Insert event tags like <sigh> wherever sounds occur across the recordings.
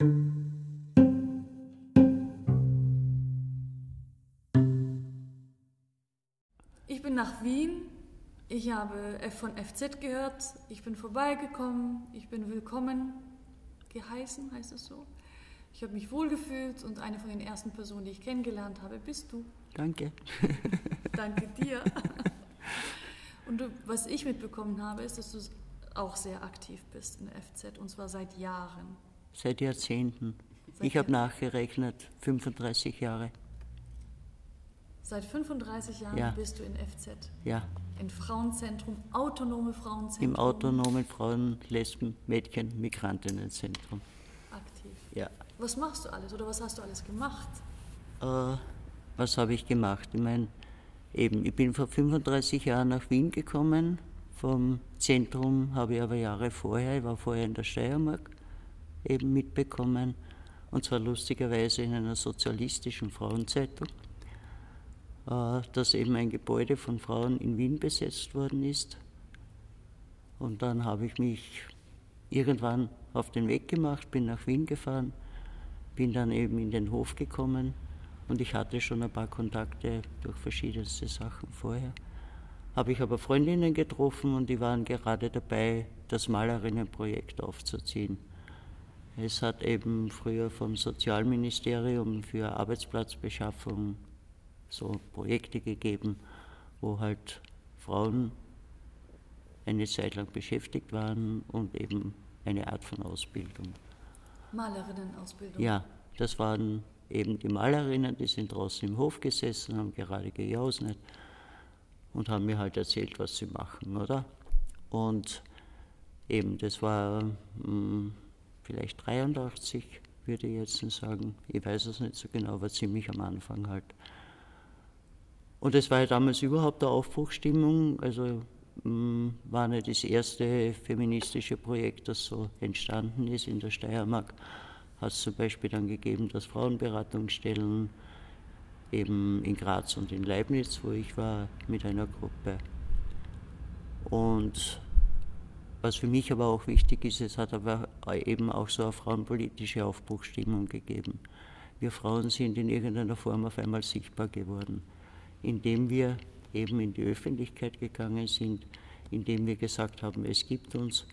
Ich bin nach Wien. Ich habe von FZ gehört. Ich bin vorbeigekommen. Ich bin willkommen geheißen, heißt es so. Ich habe mich wohlgefühlt und eine von den ersten Personen, die ich kennengelernt habe, bist du. Danke. <laughs> Danke dir. Und du, was ich mitbekommen habe, ist, dass du auch sehr aktiv bist in der FZ und zwar seit Jahren. Seit Jahrzehnten. Ich habe nachgerechnet, 35 Jahre. Seit 35 Jahren ja. bist du in FZ? Ja. Im Frauenzentrum, autonome Frauenzentrum? Im autonomen Frauen-, Lesben-, Mädchen-, Migrantinnenzentrum. Aktiv? Ja. Was machst du alles oder was hast du alles gemacht? Äh, was habe ich gemacht? Ich meine, eben, ich bin vor 35 Jahren nach Wien gekommen. Vom Zentrum habe ich aber Jahre vorher, ich war vorher in der Steiermark, eben mitbekommen. Und zwar lustigerweise in einer sozialistischen Frauenzeitung, äh, dass eben ein Gebäude von Frauen in Wien besetzt worden ist. Und dann habe ich mich irgendwann auf den Weg gemacht, bin nach Wien gefahren bin dann eben in den Hof gekommen und ich hatte schon ein paar Kontakte durch verschiedenste Sachen vorher. Habe ich aber Freundinnen getroffen und die waren gerade dabei, das Malerinnenprojekt aufzuziehen. Es hat eben früher vom Sozialministerium für Arbeitsplatzbeschaffung so Projekte gegeben, wo halt Frauen eine Zeit lang beschäftigt waren und eben eine Art von Ausbildung. Malerinnenausbildung? Ja, das waren eben die Malerinnen, die sind draußen im Hof gesessen, haben gerade gejausnet und haben mir halt erzählt, was sie machen, oder? Und eben, das war mh, hm, vielleicht 83, würde ich jetzt sagen. Ich weiß es nicht so genau, aber ziemlich am Anfang halt. Und es war ja damals überhaupt eine Aufbruchstimmung. Also hm, war nicht das erste feministische Projekt, das so entstanden ist in der Steiermark. Hat es zum Beispiel dann gegeben, dass Frauenberatungsstellen eben in Graz und in Leibniz, wo ich war, mit einer Gruppe. Und was für mich aber auch wichtig ist, es hat aber eben auch so eine frauenpolitische Aufbruchstimmung gegeben. Wir Frauen sind in irgendeiner Form auf einmal sichtbar geworden, indem wir eben in die Öffentlichkeit gegangen sind, indem wir gesagt haben, es gibt uns,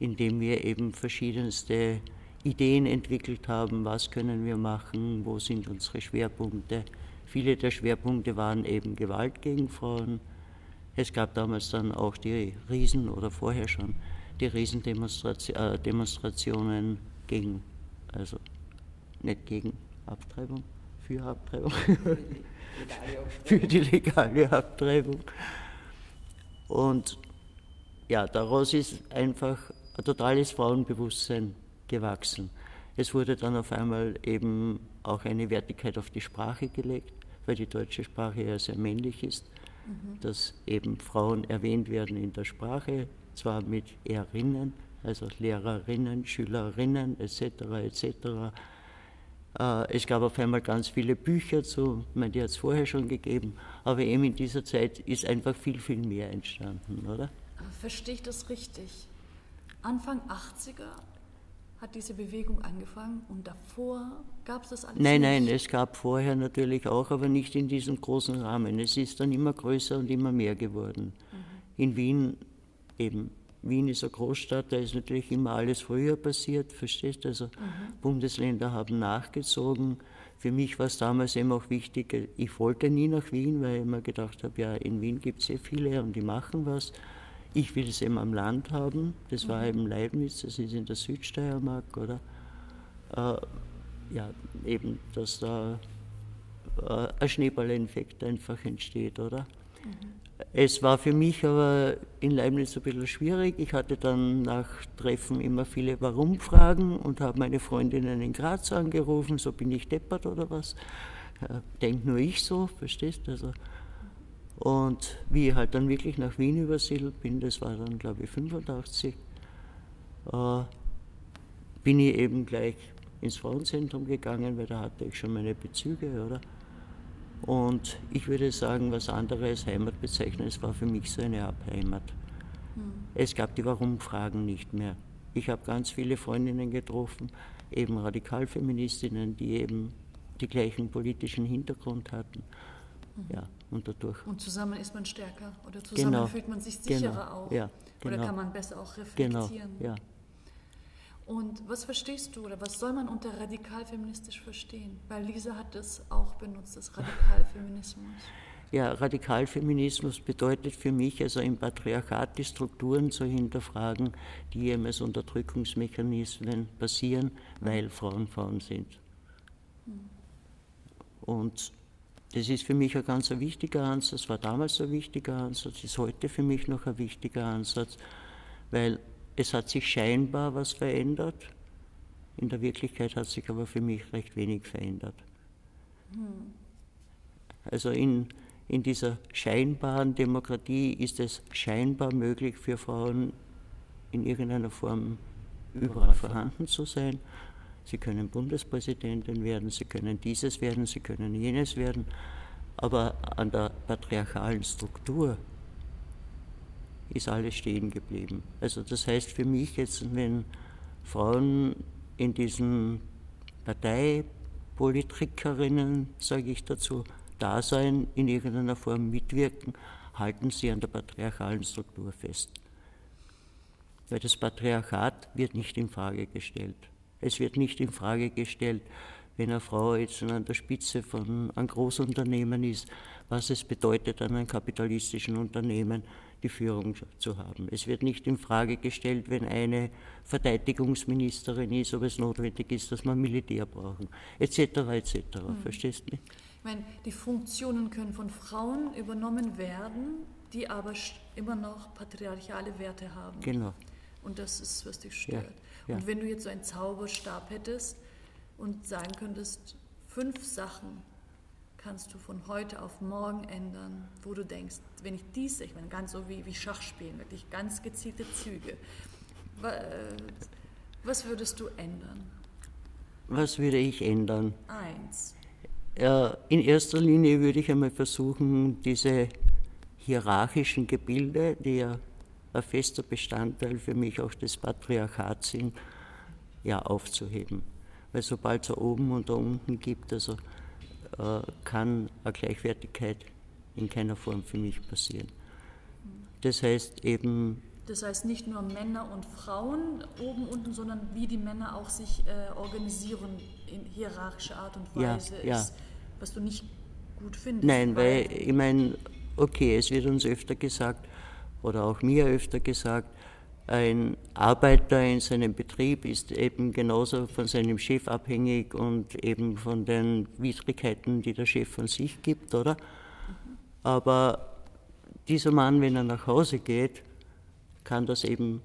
indem wir eben verschiedenste Ideen entwickelt haben, was können wir machen, wo sind unsere Schwerpunkte. Viele der Schwerpunkte waren eben Gewalt gegen Frauen. Es gab damals dann auch die Riesen oder vorher schon die Riesendemonstrationen äh, gegen, also nicht gegen Abtreibung, für Abtreibung, <laughs> für die legale Abtreibung. Und ja, daraus ist einfach ein totales Frauenbewusstsein gewachsen. Es wurde dann auf einmal eben auch eine Wertigkeit auf die Sprache gelegt, weil die deutsche Sprache ja sehr männlich ist, mhm. dass eben Frauen erwähnt werden in der Sprache, zwar mit Erinnen, also Lehrerinnen, Schülerinnen etc. etc. Äh, es gab auf einmal ganz viele Bücher zu, ich meine, die hat es vorher schon gegeben, aber eben in dieser Zeit ist einfach viel, viel mehr entstanden, oder? Verstehe ich das richtig? Anfang 80er hat diese Bewegung angefangen und davor gab es das alles Nein, nicht? nein, es gab vorher natürlich auch, aber nicht in diesem großen Rahmen. Es ist dann immer größer und immer mehr geworden. Mhm. In Wien eben Wien ist eine Großstadt, da ist natürlich immer alles früher passiert, verstehst du? Also mhm. Bundesländer haben nachgezogen. Für mich war es damals eben auch wichtig, ich wollte nie nach Wien, weil ich immer gedacht habe, ja, in Wien gibt es sehr viele und die machen was. Ich will es eben am Land haben. Das mhm. war eben Leibniz, das ist in der Südsteiermark, oder? Äh, ja, eben, dass da äh, ein Schneeballeffekt einfach entsteht, oder? Mhm. Es war für mich aber in Leibniz ein bisschen schwierig. Ich hatte dann nach Treffen immer viele Warum-Fragen und habe meine Freundinnen in Graz angerufen, so bin ich deppert oder was. Denkt nur ich so, verstehst du? Also, und wie ich halt dann wirklich nach Wien übersiedelt bin, das war dann glaube ich 85, äh, bin ich eben gleich ins Frauenzentrum gegangen, weil da hatte ich schon meine Bezüge, oder? Und ich würde sagen, was andere als Heimat bezeichnen, es war für mich so eine Art Heimat. Hm. Es gab die Warum-Fragen nicht mehr. Ich habe ganz viele Freundinnen getroffen, eben Radikalfeministinnen, die eben die gleichen politischen Hintergrund hatten. Mhm. Ja, und dadurch. Und zusammen ist man stärker oder zusammen genau, fühlt man sich sicherer genau, auch. Ja, genau. Oder kann man besser auch reflektieren. Genau, ja. Und was verstehst du oder was soll man unter radikalfeministisch verstehen? Weil Lisa hat es auch benutzt, das Radikalfeminismus. Ja, Radikalfeminismus bedeutet für mich, also im Patriarchat die Strukturen zu hinterfragen, die eben als Unterdrückungsmechanismen passieren, weil Frauen Frauen sind. Und das ist für mich ein ganz wichtiger Ansatz, war damals ein wichtiger Ansatz, ist heute für mich noch ein wichtiger Ansatz, weil es hat sich scheinbar was verändert. In der Wirklichkeit hat sich aber für mich recht wenig verändert. Hm. Also in, in dieser scheinbaren Demokratie ist es scheinbar möglich für Frauen in irgendeiner Form überall vorhanden zu sein. Sie können Bundespräsidentin werden, sie können dieses werden, sie können jenes werden, aber an der patriarchalen Struktur ist alles stehen geblieben. Also das heißt für mich jetzt, wenn Frauen in diesen Parteipolitikerinnen, sage ich dazu, da sein, in irgendeiner Form mitwirken, halten sie an der patriarchalen Struktur fest. Weil das Patriarchat wird nicht in Frage gestellt. Es wird nicht in Frage gestellt, wenn eine Frau jetzt an der Spitze von einem Großunternehmen ist, was es bedeutet, an einem kapitalistischen Unternehmen die Führung zu haben. Es wird nicht in Frage gestellt, wenn eine Verteidigungsministerin ist, ob es notwendig ist, dass wir Militär brauchen, etc. etc. Mhm. Verstehst du mich? Ich meine, die Funktionen können von Frauen übernommen werden, die aber immer noch patriarchale Werte haben. Genau. Und das ist, was dich stört. Ja, ja. Und wenn du jetzt so einen Zauberstab hättest und sagen könntest, fünf Sachen, kannst du von heute auf morgen ändern, wo du denkst, wenn ich dies, ich meine, ganz so wie, wie Schachspielen, wirklich ganz gezielte Züge. Äh, was würdest du ändern? Was würde ich ändern? Eins. In erster Linie würde ich einmal versuchen, diese hierarchischen Gebilde, die ja ein fester Bestandteil für mich auch des Patriarchats sind, ja aufzuheben. Weil sobald es da oben und da unten gibt, also kann eine Gleichwertigkeit in keiner Form für mich passieren. Das heißt eben. Das heißt nicht nur Männer und Frauen oben, unten, sondern wie die Männer auch sich äh, organisieren in hierarchischer Art und Weise, ja, ist, ja. was du nicht gut findest. Nein, weil, weil ich meine, okay, es wird uns öfter gesagt, oder auch mir öfter gesagt, ein Arbeiter in seinem Betrieb ist eben genauso von seinem Chef abhängig und eben von den Widrigkeiten, die der Chef von sich gibt, oder? Aber dieser Mann, wenn er nach Hause geht, kann das eben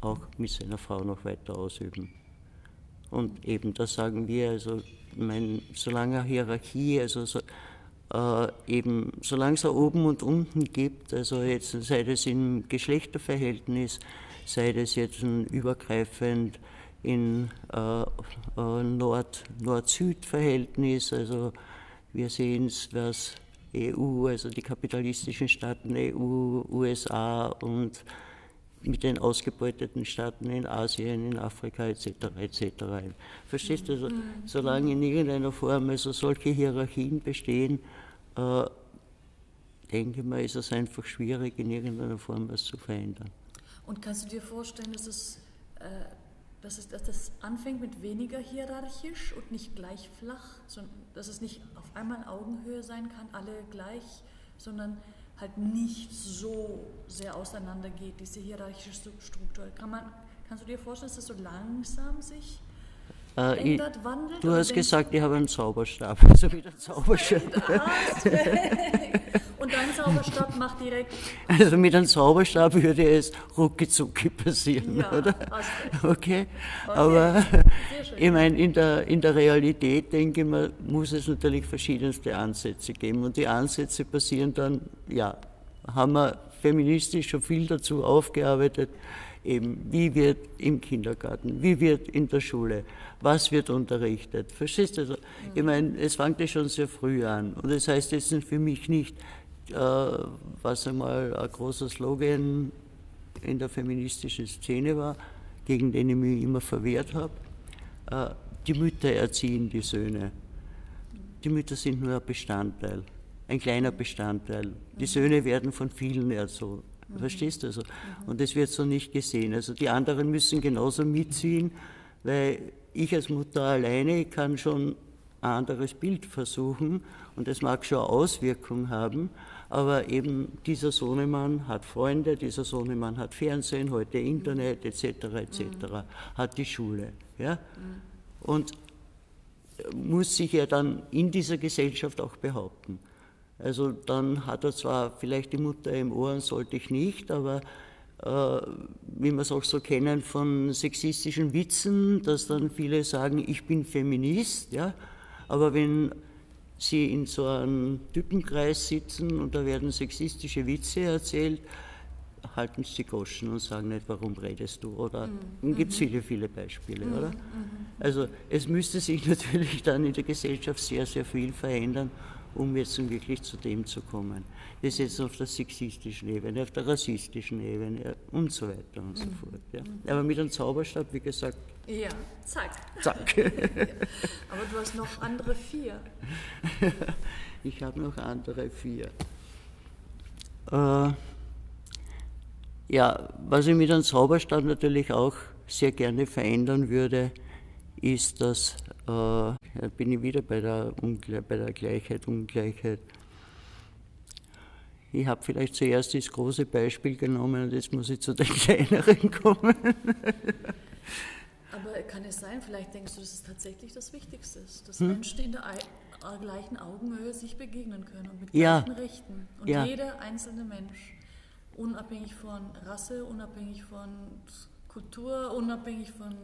auch mit seiner Frau noch weiter ausüben. Und eben das sagen wir, also ich meine, solange Hierarchie, also so, äh, eben, solange es da oben und unten gibt, also jetzt sei das im Geschlechterverhältnis, sei das jetzt ein übergreifend in äh, äh, Nord-Süd-Verhältnis, also wir sehen es, was EU, also die kapitalistischen Staaten EU, USA und mit den ausgebeuteten Staaten in Asien, in Afrika etc. etc. Verstehst du? Also, mhm. solange in irgendeiner Form also solche Hierarchien bestehen, äh, denke ich mal, ist es einfach schwierig, in irgendeiner Form was zu verändern. Und kannst du dir vorstellen, dass, es, äh, dass, es, dass das anfängt mit weniger hierarchisch und nicht gleich flach, sondern dass es nicht auf einmal Augenhöhe sein kann, alle gleich, sondern halt nicht so sehr auseinandergeht, diese hierarchische Struktur. Kann man, kannst du dir vorstellen, dass das so langsam sich äh, ändert, ich, wandelt? Du hast gesagt, ich habe einen Zauberstab, <laughs> also wieder <laughs> Zauberstab. Und dein Zauberstab macht direkt. Also mit einem Zauberstab würde es rucki passieren, ja, oder? Okay. okay. Aber <laughs> ich meine, in der, in der Realität, denke ich mal, muss es natürlich verschiedenste Ansätze geben. Und die Ansätze passieren dann, ja, haben wir feministisch schon viel dazu aufgearbeitet eben, wie wird im Kindergarten, wie wird in der Schule, was wird unterrichtet. Verstehst du? Also, ich meine, es fängt ja schon sehr früh an. Und das heißt jetzt für mich nicht, äh, was einmal ein großer Slogan in der feministischen Szene war, gegen den ich mich immer verwehrt habe, äh, die Mütter erziehen die Söhne. Die Mütter sind nur ein Bestandteil, ein kleiner Bestandteil. Die Söhne werden von vielen erzogen. Verstehst du also? Und das wird so nicht gesehen. Also die anderen müssen genauso mitziehen, weil ich als Mutter alleine kann schon ein anderes Bild versuchen und das mag schon Auswirkungen haben, aber eben dieser Sohnemann hat Freunde, dieser Sohnemann hat Fernsehen, heute Internet etc. etc. Mhm. hat die Schule. Ja? Und muss sich ja dann in dieser Gesellschaft auch behaupten. Also dann hat er zwar vielleicht die Mutter im Ohr, sollte ich nicht, aber äh, wie wir es auch so kennen von sexistischen Witzen, dass dann viele sagen, ich bin Feminist, ja, aber wenn sie in so einem Typenkreis sitzen und da werden sexistische Witze erzählt, halten sie die Goschen und sagen nicht, warum redest du? Oder mhm. gibt es mhm. viele, viele Beispiele, mhm. oder? Mhm. Also es müsste sich <laughs> natürlich dann in der Gesellschaft sehr, sehr viel verändern, um jetzt wirklich zu dem zu kommen. Das ist jetzt auf der sexistischen Ebene, auf der rassistischen Ebene und so weiter und so mhm. fort. Ja. Aber mit einem Zauberstab, wie gesagt. Ja, zack. Zack. <laughs> ja. Aber du hast noch andere vier. <laughs> ich habe noch andere vier. Äh, ja, was ich mit einem Zauberstab natürlich auch sehr gerne verändern würde, ist, dass, äh, bin ich wieder bei der, Ungle bei der Gleichheit, Ungleichheit. Ich habe vielleicht zuerst das große Beispiel genommen und jetzt muss ich zu den <laughs> kleineren kommen. Kann es sein, vielleicht denkst du, dass es tatsächlich das Wichtigste ist, dass hm? Menschen in der gleichen Augenhöhe sich begegnen können und mit ja. gleichen Rechten. Und ja. jeder einzelne Mensch, unabhängig von Rasse, unabhängig von Kultur, unabhängig von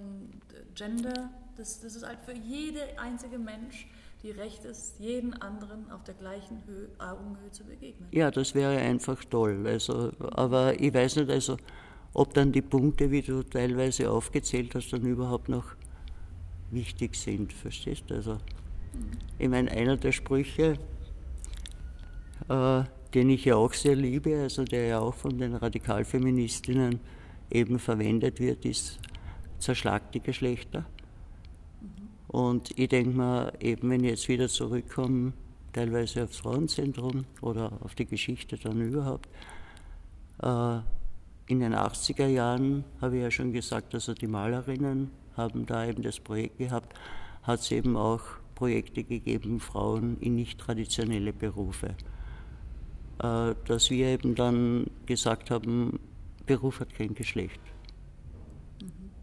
Gender, das, das ist halt für jede einzige Mensch die Recht ist, jeden anderen auf der gleichen Höhe, Augenhöhe zu begegnen. Ja, das wäre einfach toll. Also, aber ich weiß nicht, also, ob dann die Punkte, wie du teilweise aufgezählt hast, dann überhaupt noch wichtig sind. Verstehst du? Also. Ich meine, einer der Sprüche, äh, den ich ja auch sehr liebe, also der ja auch von den Radikalfeministinnen eben verwendet wird, ist Zerschlag die Geschlechter. Und ich denke mir, eben wenn ich jetzt wieder zurückkomme, teilweise aufs Frauenzentrum oder auf die Geschichte dann überhaupt, äh, in den 80er Jahren habe ich ja schon gesagt, also die Malerinnen haben da eben das Projekt gehabt, hat es eben auch Projekte gegeben, Frauen in nicht traditionelle Berufe. Äh, dass wir eben dann gesagt haben, Beruf hat kein Geschlecht.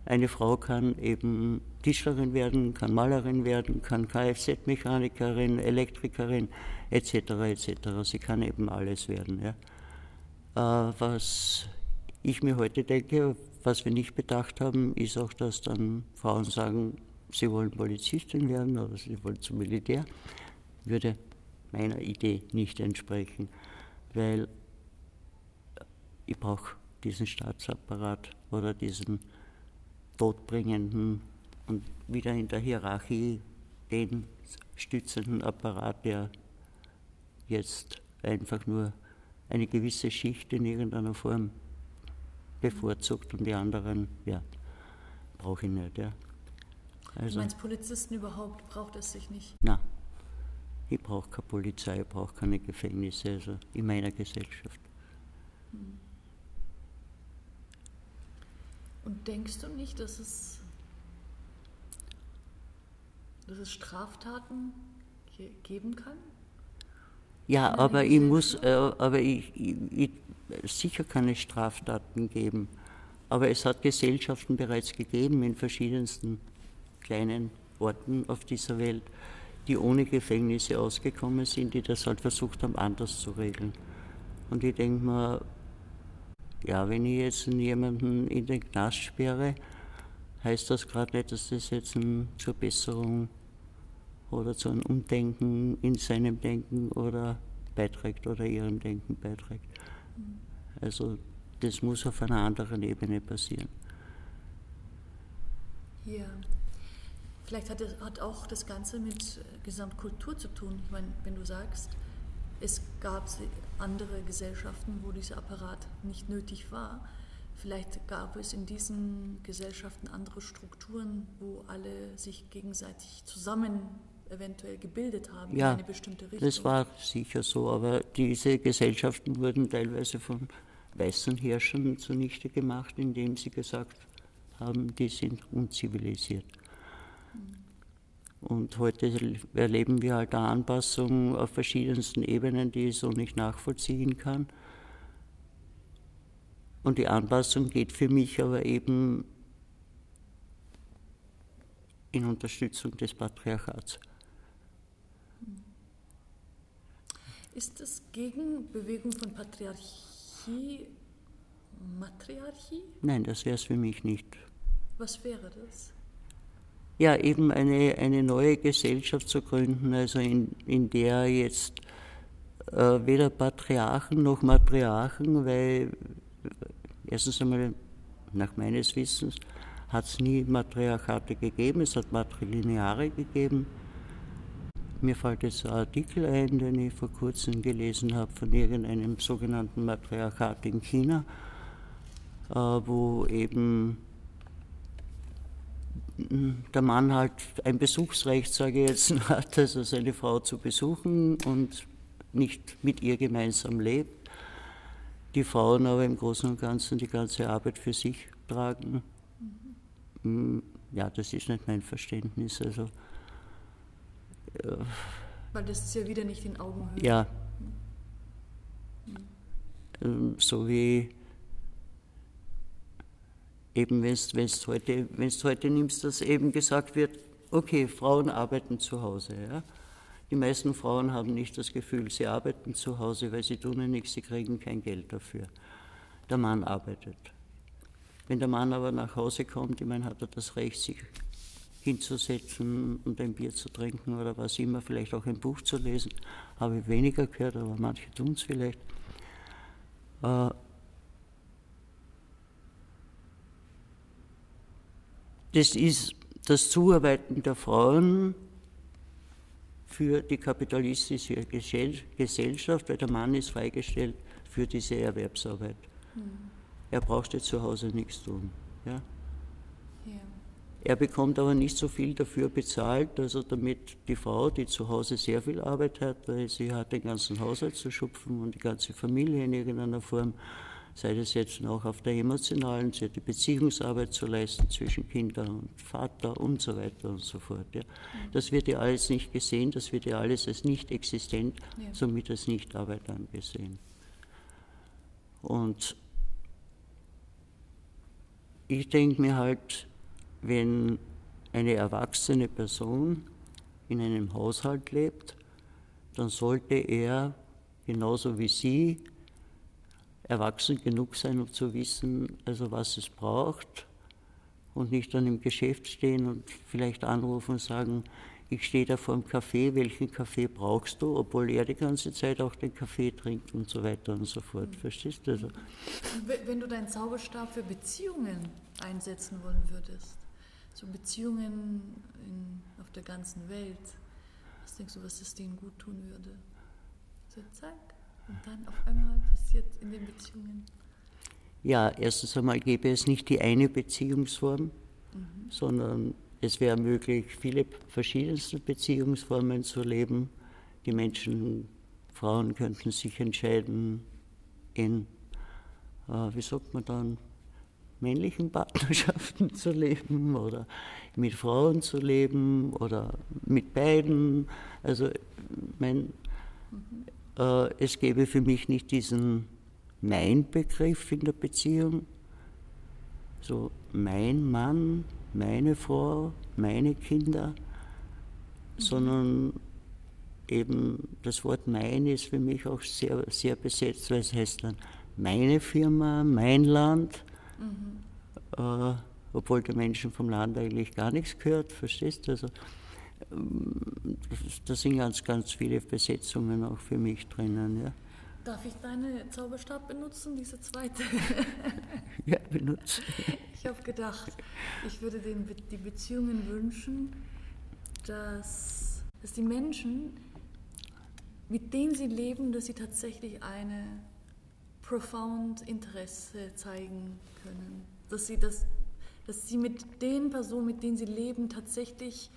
Eine Frau kann eben Tischlerin werden, kann Malerin werden, kann Kfz-Mechanikerin, Elektrikerin etc. etc. Sie kann eben alles werden. Ja. Äh, was ich mir heute denke, was wir nicht bedacht haben, ist auch, dass dann Frauen sagen, sie wollen Polizistin werden oder sie wollen zum Militär. Würde meiner Idee nicht entsprechen, weil ich brauche diesen Staatsapparat oder diesen todbringenden und wieder in der Hierarchie den stützenden Apparat, der jetzt einfach nur eine gewisse Schicht in irgendeiner Form bevorzugt und die anderen, ja, brauche ich nicht. Ja. Also, du meinst Polizisten überhaupt, braucht es sich nicht? Nein, ich brauche keine Polizei, ich brauche keine Gefängnisse, also in meiner Gesellschaft. Hm. Und denkst du nicht, dass es, dass es Straftaten geben kann? Ja, aber ich muss, äh, aber ich, ich, ich, sicher kann es Straftaten geben. Aber es hat Gesellschaften bereits gegeben in verschiedensten kleinen Orten auf dieser Welt, die ohne Gefängnisse ausgekommen sind, die das halt versucht haben, anders zu regeln. Und ich denke mal, ja, wenn ich jetzt jemanden in den Knast sperre, heißt das gerade nicht, dass das jetzt zur Besserung oder zu einem Umdenken in seinem Denken oder beiträgt oder ihrem Denken beiträgt. Also das muss auf einer anderen Ebene passieren. Ja, vielleicht hat, es, hat auch das Ganze mit Gesamtkultur zu tun. Ich meine, wenn du sagst, es gab andere Gesellschaften, wo dieser Apparat nicht nötig war. Vielleicht gab es in diesen Gesellschaften andere Strukturen, wo alle sich gegenseitig zusammen eventuell gebildet haben ja, in eine bestimmte Richtung. Das war sicher so, aber diese Gesellschaften wurden teilweise von weißen Herrschern zunichte gemacht, indem sie gesagt haben, die sind unzivilisiert. Und heute erleben wir halt eine Anpassung auf verschiedensten Ebenen, die ich so nicht nachvollziehen kann. Und die Anpassung geht für mich aber eben in Unterstützung des Patriarchats. Ist es Gegenbewegung von Patriarchie Matriarchie? Nein, das wäre es für mich nicht. Was wäre das? Ja, eben eine, eine neue Gesellschaft zu gründen, also in, in der jetzt äh, weder Patriarchen noch Matriarchen, weil erstens einmal nach meines Wissens hat es nie Matriarchate gegeben, es hat Matrilineare gegeben. Mir fällt jetzt ein Artikel ein, den ich vor kurzem gelesen habe von irgendeinem sogenannten Matriarchat in China, äh, wo eben der Mann halt ein Besuchsrecht, sage ich jetzt, <laughs> hat, also seine Frau zu besuchen und nicht mit ihr gemeinsam lebt. Die Frauen aber im Großen und Ganzen die ganze Arbeit für sich tragen. Mhm. Ja, das ist nicht mein Verständnis. Also. Weil das ist ja wieder nicht in Augenhöhe. Ja. Mhm. So wie eben wenn du heute, wenn's heute nimmst, dass eben gesagt wird, okay, Frauen arbeiten zu Hause. Ja? Die meisten Frauen haben nicht das Gefühl, sie arbeiten zu Hause, weil sie tun ja nichts, sie kriegen kein Geld dafür. Der Mann arbeitet. Wenn der Mann aber nach Hause kommt, ich meine, hat er das Recht, sich hinzusetzen und ein Bier zu trinken oder was immer, vielleicht auch ein Buch zu lesen. Habe ich weniger gehört, aber manche tun es vielleicht. Äh, Das ist das Zuarbeiten der Frauen für die kapitalistische Gesellschaft, weil der Mann ist freigestellt für diese Erwerbsarbeit. Mhm. Er braucht jetzt zu Hause nichts tun. Ja? ja? Er bekommt aber nicht so viel dafür bezahlt, also damit die Frau, die zu Hause sehr viel Arbeit hat, weil sie hat den ganzen Haushalt zu schupfen und die ganze Familie in irgendeiner Form, sei das jetzt noch auf der emotionalen Seite, Beziehungsarbeit zu leisten zwischen Kindern und Vater und so weiter und so fort. Ja. Das wird ja alles nicht gesehen, das wird ja alles als nicht existent, ja. somit als Nichtarbeit angesehen. Und ich denke mir halt, wenn eine erwachsene Person in einem Haushalt lebt, dann sollte er genauso wie sie erwachsen genug sein, um zu wissen, also was es braucht und nicht dann im Geschäft stehen und vielleicht anrufen und sagen, ich stehe da vor dem Kaffee, welchen Kaffee brauchst du, obwohl er die ganze Zeit auch den Kaffee trinkt und so weiter und so fort. Mhm. Verstehst du? Also, Wenn du deinen Zauberstab für Beziehungen einsetzen wollen würdest, so Beziehungen in, auf der ganzen Welt, was denkst du, was es denen gut tun würde? So, zack. Und dann auf einmal passiert in den Beziehungen? Ja, erstens einmal gäbe es nicht die eine Beziehungsform, mhm. sondern es wäre möglich, viele verschiedenste Beziehungsformen zu leben. Die Menschen, Frauen könnten sich entscheiden, in, äh, wie sagt man dann, männlichen Partnerschaften zu leben oder mit Frauen zu leben oder mit beiden. Also mein. Äh, es gäbe für mich nicht diesen Mein-Begriff in der Beziehung, so mein Mann, meine Frau, meine Kinder, sondern eben das Wort mein ist für mich auch sehr, sehr besetzt, weil es heißt dann meine Firma, mein Land, mhm. äh, obwohl der Menschen vom Land eigentlich gar nichts gehört, verstehst du? Also, da sind ganz, ganz viele Besetzungen auch für mich drinnen. Ja. Darf ich deine Zauberstab benutzen, diese zweite? <laughs> ja, benutze. Ich habe gedacht, ich würde den, die Beziehungen wünschen, dass, dass die Menschen, mit denen sie leben, dass sie tatsächlich eine profound Interesse zeigen können. Dass sie, das, dass sie mit den Personen, mit denen sie leben, tatsächlich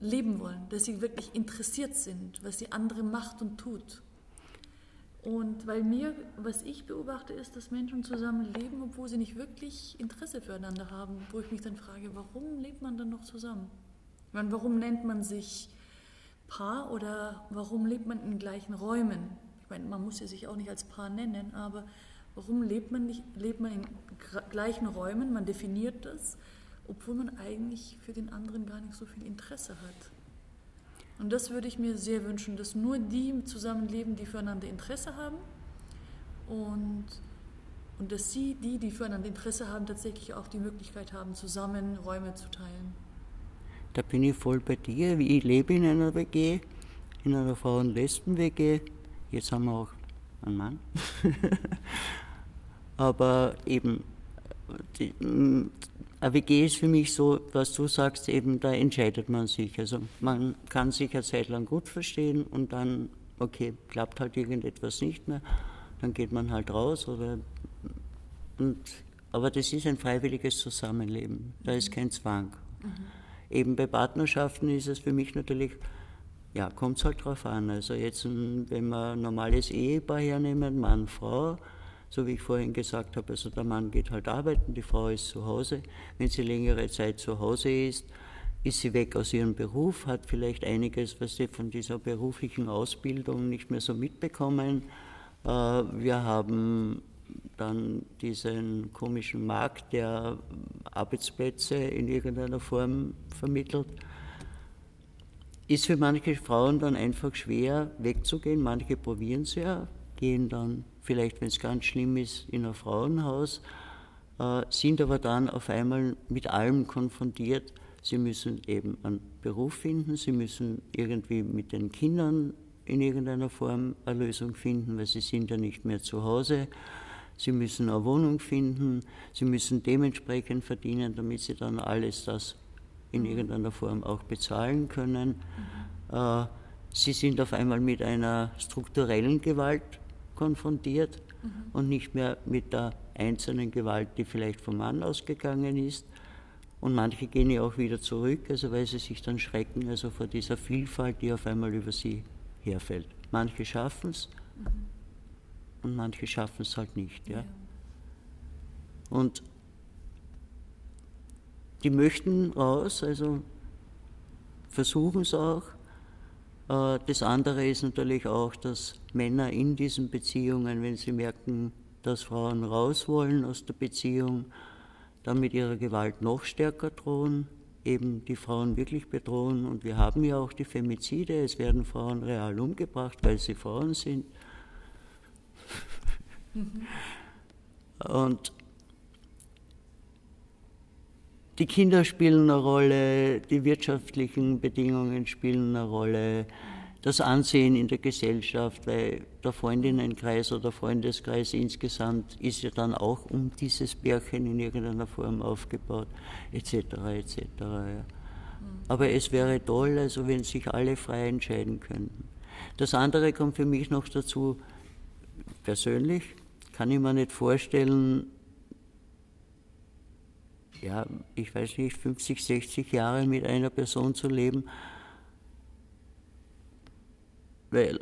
leben wollen, dass sie wirklich interessiert sind, was die andere macht und tut. Und weil mir, was ich beobachte, ist, dass Menschen zusammen leben, obwohl sie nicht wirklich Interesse füreinander haben, wo ich mich dann frage, warum lebt man dann noch zusammen? Meine, warum nennt man sich Paar oder warum lebt man in gleichen Räumen? Ich meine, man muss ja sich auch nicht als Paar nennen, aber warum lebt man nicht, lebt man in gleichen Räumen? Man definiert das, obwohl man eigentlich für den anderen gar nicht so viel Interesse hat. Und das würde ich mir sehr wünschen, dass nur die zusammenleben, die füreinander Interesse haben und, und dass sie, die, die füreinander Interesse haben, tatsächlich auch die Möglichkeit haben, zusammen Räume zu teilen. Da bin ich voll bei dir. Ich lebe in einer WG, in einer Frauen-Lesben-WG. Jetzt haben wir auch einen Mann. <laughs> Aber eben, die, eine WG ist für mich so, was du sagst, eben da entscheidet man sich. Also man kann sich eine Zeit lang gut verstehen und dann, okay, klappt halt irgendetwas nicht mehr, dann geht man halt raus oder und, aber das ist ein freiwilliges Zusammenleben, da ist kein Zwang. Mhm. Eben bei Partnerschaften ist es für mich natürlich, ja, kommt es halt drauf an. Also jetzt, wenn wir ein normales Ehepaar hernehmen, Mann, Frau, so wie ich vorhin gesagt habe, also der Mann geht halt arbeiten, die Frau ist zu Hause. Wenn sie längere Zeit zu Hause ist, ist sie weg aus ihrem Beruf, hat vielleicht einiges, was sie von dieser beruflichen Ausbildung nicht mehr so mitbekommen. Äh, wir haben dann diesen komischen Markt, der Arbeitsplätze in irgendeiner Form vermittelt. Ist für manche Frauen dann einfach schwer wegzugehen. Manche probieren es ja, gehen dann vielleicht, wenn es ganz schlimm ist, in ein Frauenhaus, äh, sind aber dann auf einmal mit allem konfrontiert. Sie müssen eben einen Beruf finden, sie müssen irgendwie mit den Kindern in irgendeiner Form eine Lösung finden, weil sie sind ja nicht mehr zu Hause. Sie müssen eine Wohnung finden, sie müssen dementsprechend verdienen, damit sie dann alles das in irgendeiner Form auch bezahlen können. Mhm. Äh, sie sind auf einmal mit einer strukturellen Gewalt konfrontiert mhm. und nicht mehr mit der einzelnen Gewalt, die vielleicht vom Mann ausgegangen ist. Und manche gehen ja auch wieder zurück, also weil sie sich dann schrecken, also vor dieser Vielfalt, die auf einmal über sie herfällt. Manche schaffen es mhm. und manche schaffen es halt nicht. Ja. ja. Und die möchten raus, also versuchen es auch, äh, das andere ist natürlich auch, dass Männer in diesen Beziehungen, wenn sie merken, dass Frauen raus wollen aus der Beziehung, dann mit ihrer Gewalt noch stärker drohen, eben die Frauen wirklich bedrohen. Und wir haben ja auch die Femizide, es werden Frauen real umgebracht, weil sie Frauen sind. Mhm. <laughs> Und die Kinder spielen eine Rolle, die wirtschaftlichen Bedingungen spielen eine Rolle, das Ansehen in der Gesellschaft, weil der Freundinnenkreis oder Freundeskreis insgesamt ist ja dann auch um dieses Bärchen in irgendeiner Form aufgebaut, etc. etc. Ja. Aber es wäre toll, also wenn sich alle frei entscheiden könnten. Das andere kommt für mich noch dazu, persönlich kann ich mir nicht vorstellen, ja, ich weiß nicht, 50, 60 Jahre mit einer Person zu leben, weil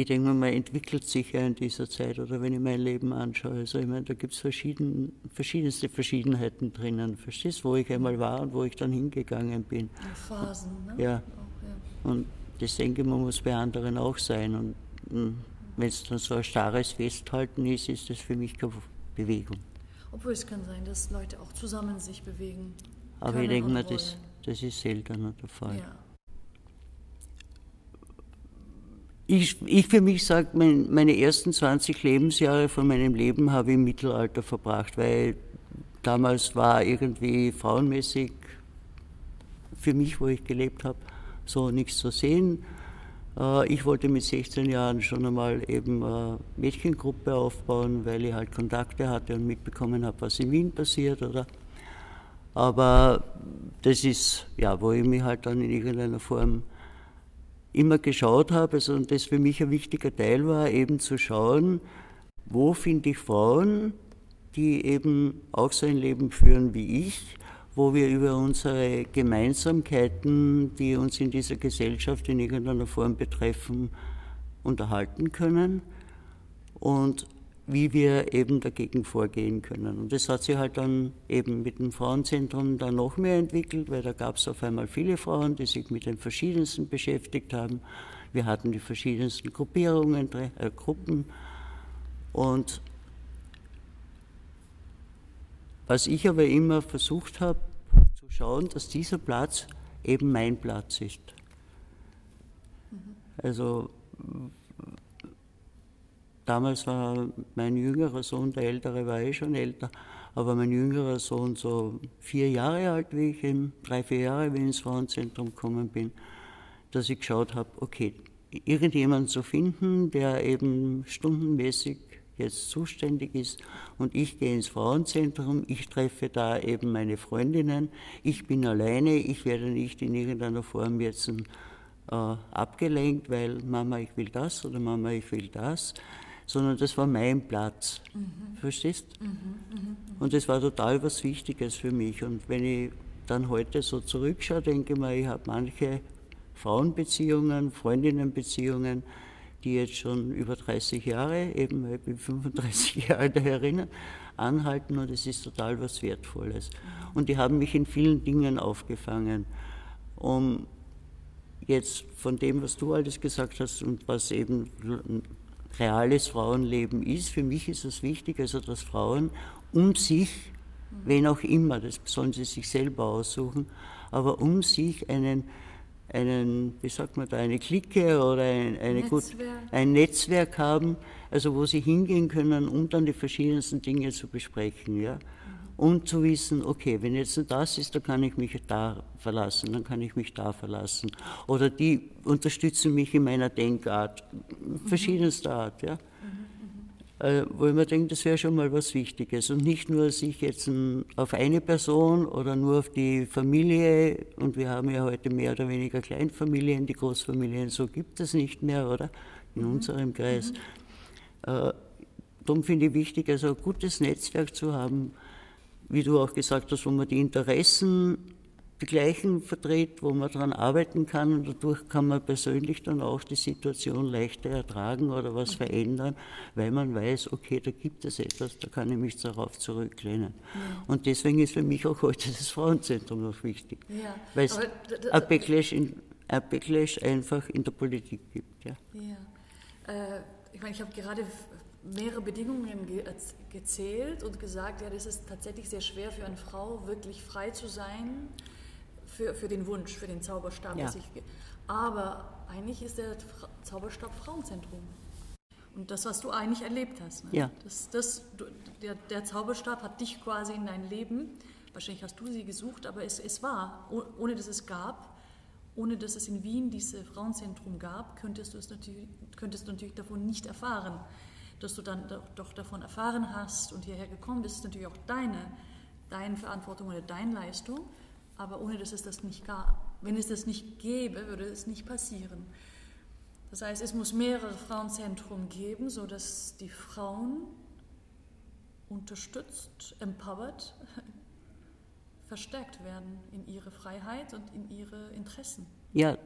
ich denke mal, man entwickelt sich ja in dieser Zeit oder wenn ich mein Leben anschaue. Also ich meine, da gibt es verschieden, verschiedenste Verschiedenheiten drinnen. Verstehst du, wo ich einmal war und wo ich dann hingegangen bin. Phasen, ne? Ja. Auch, ja. Und das denke ich, man muss bei anderen auch sein. Und hm, wenn es dann so ein starres Festhalten ist, ist das für mich keine Bewegung. Obwohl es kann sein, dass Leute auch zusammen sich bewegen. Aber ich denke mal, das, das ist seltener der Fall. Ja. Ich, ich für mich sage, mein, meine ersten 20 Lebensjahre von meinem Leben habe ich im Mittelalter verbracht, weil damals war irgendwie frauenmäßig für mich, wo ich gelebt habe, so nichts zu sehen. Äh, ich wollte mit 16 Jahren schon einmal eben eine Mädchengruppe aufbauen, weil ich halt Kontakte hatte und mitbekommen habe, was in Wien passiert, oder? Aber das ist, ja, wo ich mich halt dann in irgendeiner Form immer geschaut habe, also und das für mich ein wichtiger Teil war, eben zu schauen, wo finde ich Frauen, die eben auch so ein Leben führen wie ich, wo wir über unsere Gemeinsamkeiten, die uns in dieser Gesellschaft in irgendeiner Form betreffen, unterhalten können und wie wir eben dagegen vorgehen können. Und das hat sich halt dann eben mit dem Frauenzentrum dann noch mehr entwickelt, weil da gab es auf einmal viele Frauen, die sich mit den verschiedensten beschäftigt haben. Wir hatten die verschiedensten Gruppierungen, äh, Gruppen. Und was ich aber immer versucht habe, schauen, dass dieser Platz eben mein Platz ist. Also Damals war mein jüngerer Sohn, der ältere war eh schon älter, aber mein jüngerer Sohn so vier Jahre alt, wie ich eben, drei, vier Jahre, wie ich ins Frauenzentrum gekommen bin, dass ich geschaut habe, okay, irgendjemanden zu finden, der eben stundenmäßig jetzt zuständig ist und ich gehe ins Frauenzentrum, ich treffe da eben meine Freundinnen, ich bin alleine, ich werde nicht in irgendeiner Form jetzt äh, abgelenkt, weil Mama, ich will das oder Mama, ich will das, sondern das war mein Platz. Mhm. Verstehst? Mhm, mh, mh. Und das war total was Wichtiges für mich. Und wenn ich dann heute so zurückschaue, denke ich mir, ich habe manche Frauenbeziehungen, Freundinnenbeziehungen, die jetzt schon über 30 Jahre, eben ich bin 35 <laughs> Jahre alt erinnern, anhalten und es ist total was Wertvolles. Und die haben mich in vielen Dingen aufgefangen. Um jetzt von dem, was du alles gesagt hast und was eben reales Frauenleben ist. Für mich ist es wichtig, also dass Frauen um sich, wen auch immer, das sollen sie sich selber aussuchen, aber um sich einen, einen wie sagt man da, eine Clique oder ein, eine Netzwerk. Gut, ein Netzwerk haben, also wo sie hingehen können, um dann die verschiedensten Dinge zu besprechen. Ja? und zu wissen, okay, wenn jetzt das ist, dann kann ich mich da verlassen, dann kann ich mich da verlassen. Oder die unterstützen mich in meiner Denkart, verschiedenster Art, ja. Äh, wo ich mir denke, das wäre schon mal was Wichtiges und nicht nur sich jetzt auf eine Person oder nur auf die Familie und wir haben ja heute mehr oder weniger Kleinfamilien, die Großfamilien, so gibt es nicht mehr, oder? In mhm. unserem Kreis. Mhm. Äh, darum finde ich wichtig, also ein gutes Netzwerk zu haben, wie du auch gesagt hast, wo man die Interessen die gleichen vertritt, wo man daran arbeiten kann und dadurch kann man persönlich dann auch die Situation leichter ertragen oder was verändern, weil man weiß, okay, da gibt es etwas, da kann ich mich darauf zurücklehnen. Ja. Und deswegen ist für mich auch heute das Frauenzentrum noch wichtig, ja. weil es ein Backlash, in, ein Backlash einfach in der Politik gibt. Ja. ja. Äh, ich meine, ich habe gerade mehrere Bedingungen ge gezählt und gesagt, ja, das ist tatsächlich sehr schwer für eine Frau, wirklich frei zu sein für, für den Wunsch, für den Zauberstab. Ja. Ich, aber eigentlich ist der Zauberstab Frauenzentrum. Und das, was du eigentlich erlebt hast. Ne? Ja. Das, das, der, der, Zauberstab hat dich quasi in dein Leben, wahrscheinlich hast du sie gesucht, aber es, es war, ohne dass es gab, ohne dass es in Wien dieses Frauenzentrum gab, könntest du, es natürlich, könntest du natürlich davon nicht erfahren dass du dann doch davon erfahren hast und hierher gekommen bist, ist natürlich auch deine, deine Verantwortung oder deine Leistung. Aber ohne dass es das nicht gab, wenn es das nicht gäbe, würde es nicht passieren. Das heißt, es muss mehrere Frauenzentren geben, sodass die Frauen unterstützt, empowered, <laughs> verstärkt werden in ihre Freiheit und in ihre Interessen. Ja,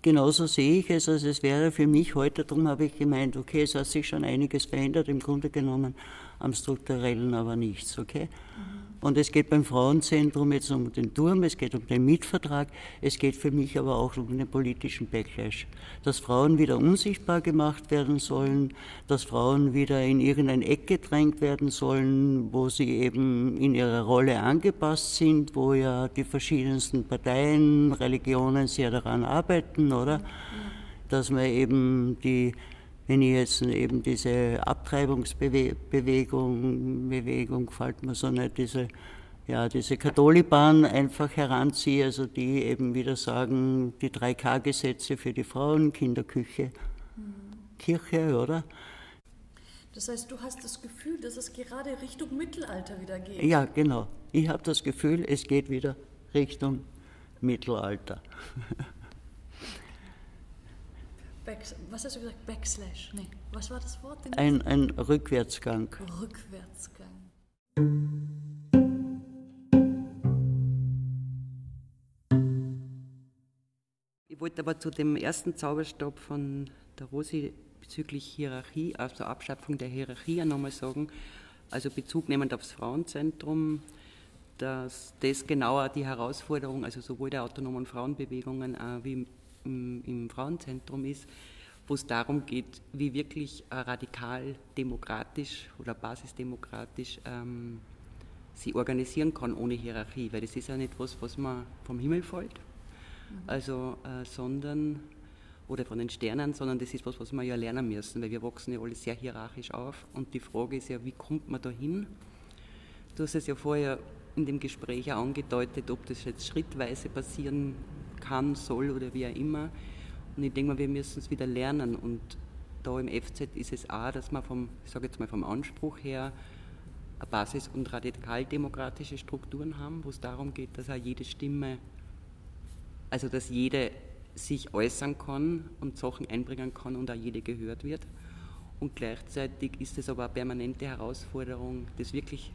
genauso sehe ich es. Also es wäre für mich heute, darum habe ich gemeint, okay, es hat sich schon einiges verändert, im Grunde genommen am strukturellen aber nichts, okay? Mhm. Und es geht beim Frauenzentrum jetzt um den Turm, es geht um den Mietvertrag, es geht für mich aber auch um den politischen Backlash. Dass Frauen wieder unsichtbar gemacht werden sollen, dass Frauen wieder in irgendein Eck gedrängt werden sollen, wo sie eben in ihrer Rolle angepasst sind, wo ja die verschiedensten Parteien, Religionen sehr daran arbeiten, oder? Dass man eben die wenn ich jetzt eben diese Abtreibungsbewegung, Bewegung gefällt mir so nicht, diese, ja, diese Katholiban einfach heranziehe, also die eben wieder sagen, die 3K-Gesetze für die Frauen, Kinderküche, mhm. Kirche, oder? Das heißt, du hast das Gefühl, dass es gerade Richtung Mittelalter wieder geht. Ja, genau. Ich habe das Gefühl, es geht wieder Richtung Mittelalter. <laughs> Back, was hast du gesagt? Backslash? Nee, was war das Wort? Ein, ein Rückwärtsgang. Rückwärtsgang. Ich wollte aber zu dem ersten Zauberstab von der Rosi bezüglich Hierarchie, also Abschaffung der Hierarchie nochmal sagen, also Bezug nehmend aufs Frauenzentrum, dass das genauer die Herausforderung, also sowohl der autonomen Frauenbewegungen äh, wie im, im, Frauenzentrum ist, wo es darum geht, wie wirklich äh, radikal demokratisch oder basisdemokratisch ähm, sie organisieren kann ohne Hierarchie, weil das ist ja nicht was, was man vom Himmel fällt, mhm. also, äh, sondern oder von den Sternen, sondern das ist was, was wir ja lernen müssen, weil wir wachsen ja alle sehr hierarchisch auf. Und die Frage ist ja, wie kommt man da hin? Du hast es ja vorher in dem Gespräch auch angedeutet, ob das jetzt schrittweise passieren kann, soll oder wie auch immer. Und ich denke mal, wir müssen es wieder lernen. Und da im FZ ist es auch, dass man vom, ich sage jetzt mal vom Anspruch her, Basis- und radikaldemokratische Strukturen haben, wo es darum geht, dass auch jede Stimme, also dass jede sich äußern kann und Sachen einbringen kann und auch jede gehört wird. Und gleichzeitig ist es aber eine permanente Herausforderung, das wirklich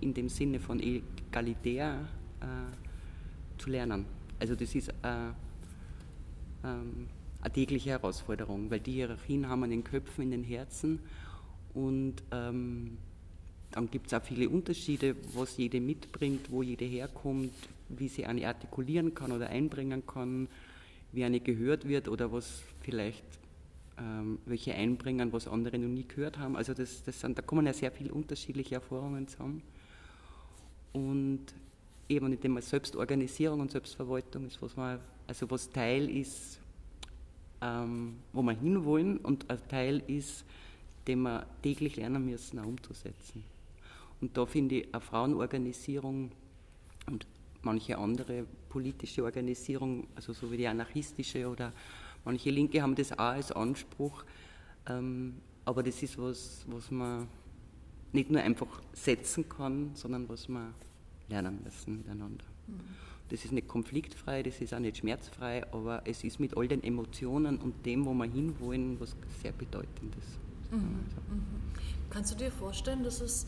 in dem Sinne von egalitär äh, zu lernen. Also das ist äh, ähm, eine tägliche Herausforderung, weil die Hierarchien haben wir in den Köpfen, in den Herzen und ähm, dann gibt es auch viele Unterschiede, was jede mitbringt, wo jede herkommt, wie sie eine artikulieren kann oder einbringen kann wie eine gehört wird oder was vielleicht ähm, welche einbringen, was andere noch nie gehört haben. Also das, das sind, da kommen ja sehr viele unterschiedliche Erfahrungen zusammen. Und eben in dem Selbstorganisierung und Selbstverwaltung ist, was man, also was Teil ist, ähm, wo wir hinwollen und ein Teil ist, den wir täglich lernen müssen, auch umzusetzen. Und da finde ich eine Frauenorganisierung und manche andere politische Organisierung, also so wie die anarchistische oder manche Linke haben das auch als Anspruch. Ähm, aber das ist was, was man nicht nur einfach setzen kann, sondern was man lernen müssen miteinander. Mhm. Das ist nicht konfliktfrei, das ist auch nicht schmerzfrei, aber es ist mit all den Emotionen und dem, wo wir hinwollen, was sehr Bedeutendes. Mhm. Also. Kannst du dir vorstellen, dass es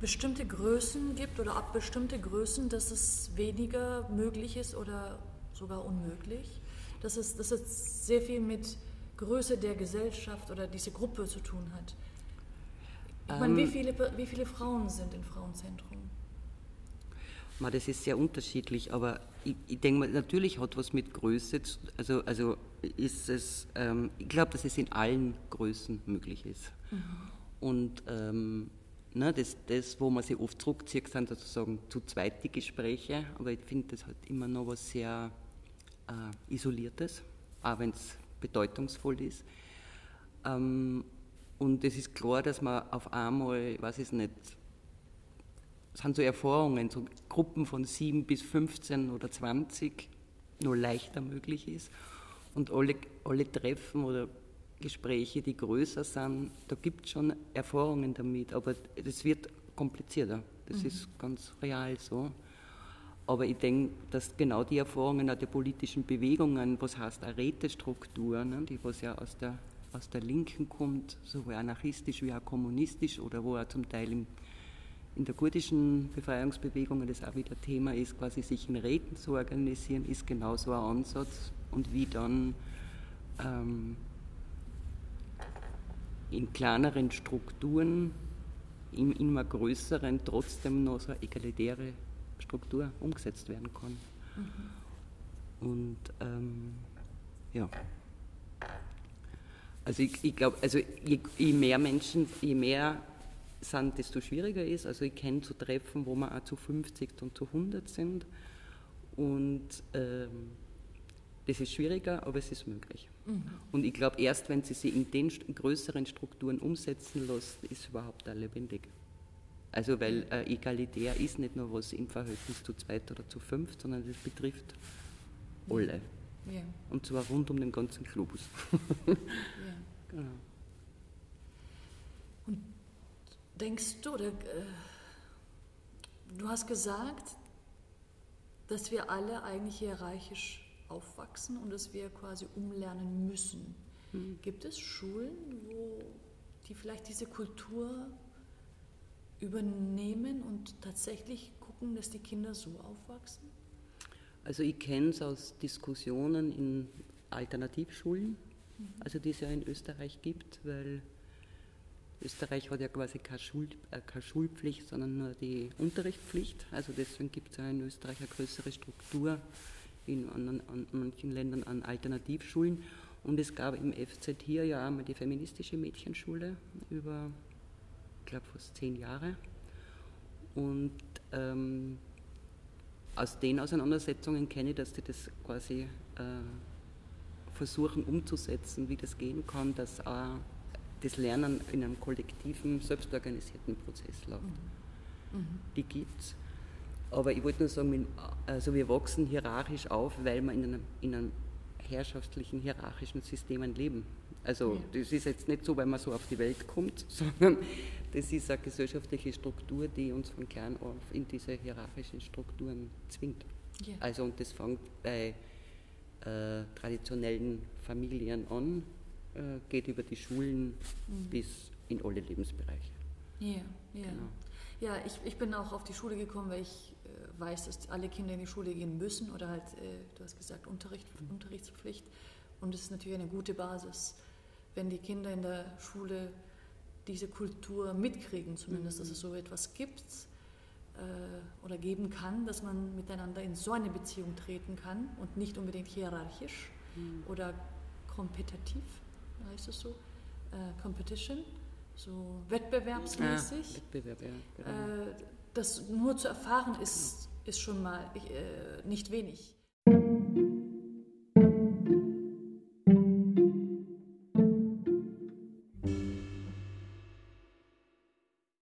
bestimmte Größen gibt oder ab bestimmte Größen, dass es weniger möglich ist oder sogar unmöglich. Dass es, dass es sehr viel mit Größe der Gesellschaft oder diese Gruppe zu tun hat. Ich meine, wie ähm. viele, wie viele Frauen sind im Frauenzentrum? Das ist sehr unterschiedlich, aber ich, ich denke mal, natürlich hat was mit Größe, zu, also, also ist es, ähm, ich glaube, dass es in allen Größen möglich ist. Mhm. Und ähm, Ne, das, das, wo man sich oft zurückzieht, sind sozusagen zu zweit die Gespräche, aber ich finde, das hat immer noch was sehr äh, Isoliertes, auch wenn es bedeutungsvoll ist. Ähm, und es ist klar, dass man auf einmal, ich weiß es nicht, sind so Erfahrungen, so Gruppen von sieben bis 15 oder 20 nur leichter möglich ist. Und alle, alle Treffen oder Gespräche, die größer sind, da gibt es schon Erfahrungen damit, aber das wird komplizierter. Das mhm. ist ganz real so. Aber ich denke, dass genau die Erfahrungen auch der politischen Bewegungen, was heißt eine Rätestruktur, ne, die was ja aus der, aus der Linken kommt, sowohl anarchistisch wie auch kommunistisch oder wo auch zum Teil im, in der kurdischen Befreiungsbewegung das auch wieder Thema ist, quasi sich in Räten zu organisieren, ist genau so ein Ansatz und wie dann ähm, in kleineren Strukturen, in immer größeren, trotzdem noch so eine egalitäre Struktur umgesetzt werden kann. Mhm. Und ähm, ja. Also ich, ich glaube, also je, je, mehr Menschen, je mehr sind, desto schwieriger ist. Also ich kenne zu Treffen, wo man auch zu 50 und zu 100 sind. Und ähm, das ist schwieriger, aber es ist möglich. Mhm. Und ich glaube, erst wenn sie sich in den größeren Strukturen umsetzen lässt, ist überhaupt da lebendig. Also weil äh, egalitär ist nicht nur was im Verhältnis zu zweit oder zu fünf, sondern das betrifft alle. Ja. Und zwar rund um den ganzen Globus. ja. <laughs> genau. Und denkst du, oder, äh, du hast gesagt, dass wir alle eigentlich hierarchisch aufwachsen und dass wir quasi umlernen müssen. Mhm. Gibt es Schulen, wo die vielleicht diese Kultur übernehmen und tatsächlich gucken, dass die Kinder so aufwachsen? Also ich kenne es aus Diskussionen in Alternativschulen, mhm. also die es ja in Österreich gibt, weil Österreich hat ja quasi keine, Schul, äh, keine Schulpflicht, sondern nur die Unterrichtspflicht. Also deswegen gibt es ja in Österreich eine größere Struktur in an, an manchen Ländern an Alternativschulen. Und es gab im FZ hier ja einmal die feministische Mädchenschule über, ich glaube, fast zehn Jahre. Und ähm, aus den Auseinandersetzungen kenne ich, dass die das quasi äh, versuchen umzusetzen, wie das gehen kann, dass auch das Lernen in einem kollektiven, selbstorganisierten Prozess läuft. Mhm. Mhm. Die gibt es. Aber ich wollte nur sagen, also wir wachsen hierarchisch auf, weil wir in einem, in einem herrschaftlichen, hierarchischen Systemen leben. Also ja. das ist jetzt nicht so, weil man so auf die Welt kommt, <laughs> sondern das ist eine gesellschaftliche Struktur, die uns von klein auf in diese hierarchischen Strukturen zwingt. Ja. Also und das fängt bei äh, traditionellen Familien an, äh, geht über die Schulen mhm. bis in alle Lebensbereiche. Ja, ja. Genau. Ja, ich, ich bin auch auf die Schule gekommen, weil ich äh, weiß, dass alle Kinder in die Schule gehen müssen oder halt, äh, du hast gesagt, Unterricht, mhm. Unterrichtspflicht. Und es ist natürlich eine gute Basis, wenn die Kinder in der Schule diese Kultur mitkriegen, zumindest, mhm. dass es so etwas gibt äh, oder geben kann, dass man miteinander in so eine Beziehung treten kann und nicht unbedingt hierarchisch mhm. oder kompetitiv, heißt es so, äh, Competition, so wettbewerbsmäßig. Ja, Wettbewerb, ja. Genau. Äh, das nur zu erfahren ist, ist schon mal äh, nicht wenig.